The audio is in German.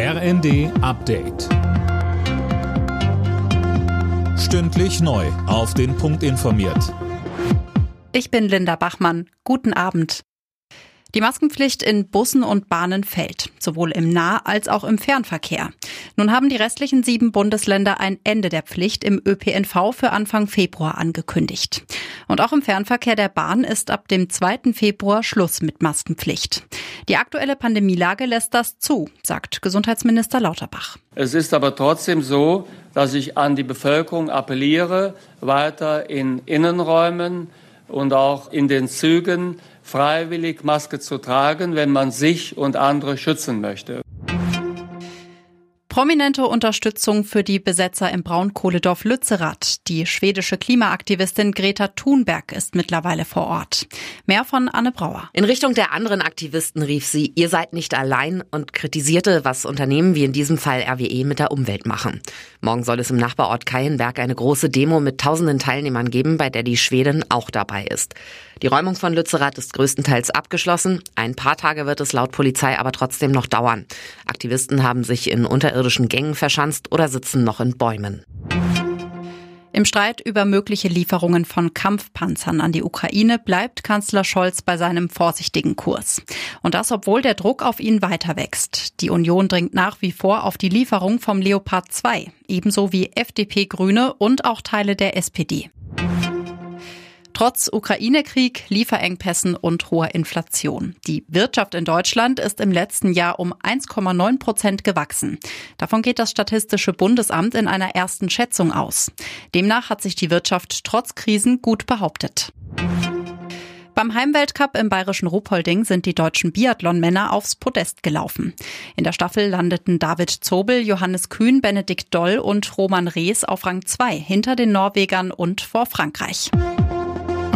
RND Update. Stündlich neu. Auf den Punkt informiert. Ich bin Linda Bachmann. Guten Abend. Die Maskenpflicht in Bussen und Bahnen fällt, sowohl im Nah- als auch im Fernverkehr. Nun haben die restlichen sieben Bundesländer ein Ende der Pflicht im ÖPNV für Anfang Februar angekündigt. Und auch im Fernverkehr der Bahn ist ab dem 2. Februar Schluss mit Maskenpflicht. Die aktuelle Pandemielage lässt das zu, sagt Gesundheitsminister Lauterbach. Es ist aber trotzdem so, dass ich an die Bevölkerung appelliere, weiter in Innenräumen und auch in den Zügen freiwillig Maske zu tragen, wenn man sich und andere schützen möchte. Prominente Unterstützung für die Besetzer im Braunkohledorf Lützerath. Die schwedische Klimaaktivistin Greta Thunberg ist mittlerweile vor Ort. Mehr von Anne Brauer. In Richtung der anderen Aktivisten rief sie, ihr seid nicht allein und kritisierte, was Unternehmen wie in diesem Fall RWE mit der Umwelt machen. Morgen soll es im Nachbarort Keienberg eine große Demo mit tausenden Teilnehmern geben, bei der die Schwedin auch dabei ist. Die Räumung von Lützerath ist größtenteils abgeschlossen. Ein paar Tage wird es laut Polizei aber trotzdem noch dauern. Aktivisten haben sich in unterirdischen Gängen verschanzt oder sitzen noch in Bäumen. Im Streit über mögliche Lieferungen von Kampfpanzern an die Ukraine bleibt Kanzler Scholz bei seinem vorsichtigen Kurs. Und das, obwohl der Druck auf ihn weiter wächst. Die Union dringt nach wie vor auf die Lieferung vom Leopard 2, ebenso wie FDP, Grüne und auch Teile der SPD. Trotz Ukraine-Krieg, Lieferengpässen und hoher Inflation. Die Wirtschaft in Deutschland ist im letzten Jahr um 1,9 Prozent gewachsen. Davon geht das Statistische Bundesamt in einer ersten Schätzung aus. Demnach hat sich die Wirtschaft trotz Krisen gut behauptet. Beim Heimweltcup im bayerischen Ruhpolding sind die deutschen Biathlon-Männer aufs Podest gelaufen. In der Staffel landeten David Zobel, Johannes Kühn, Benedikt Doll und Roman Rees auf Rang 2 hinter den Norwegern und vor Frankreich.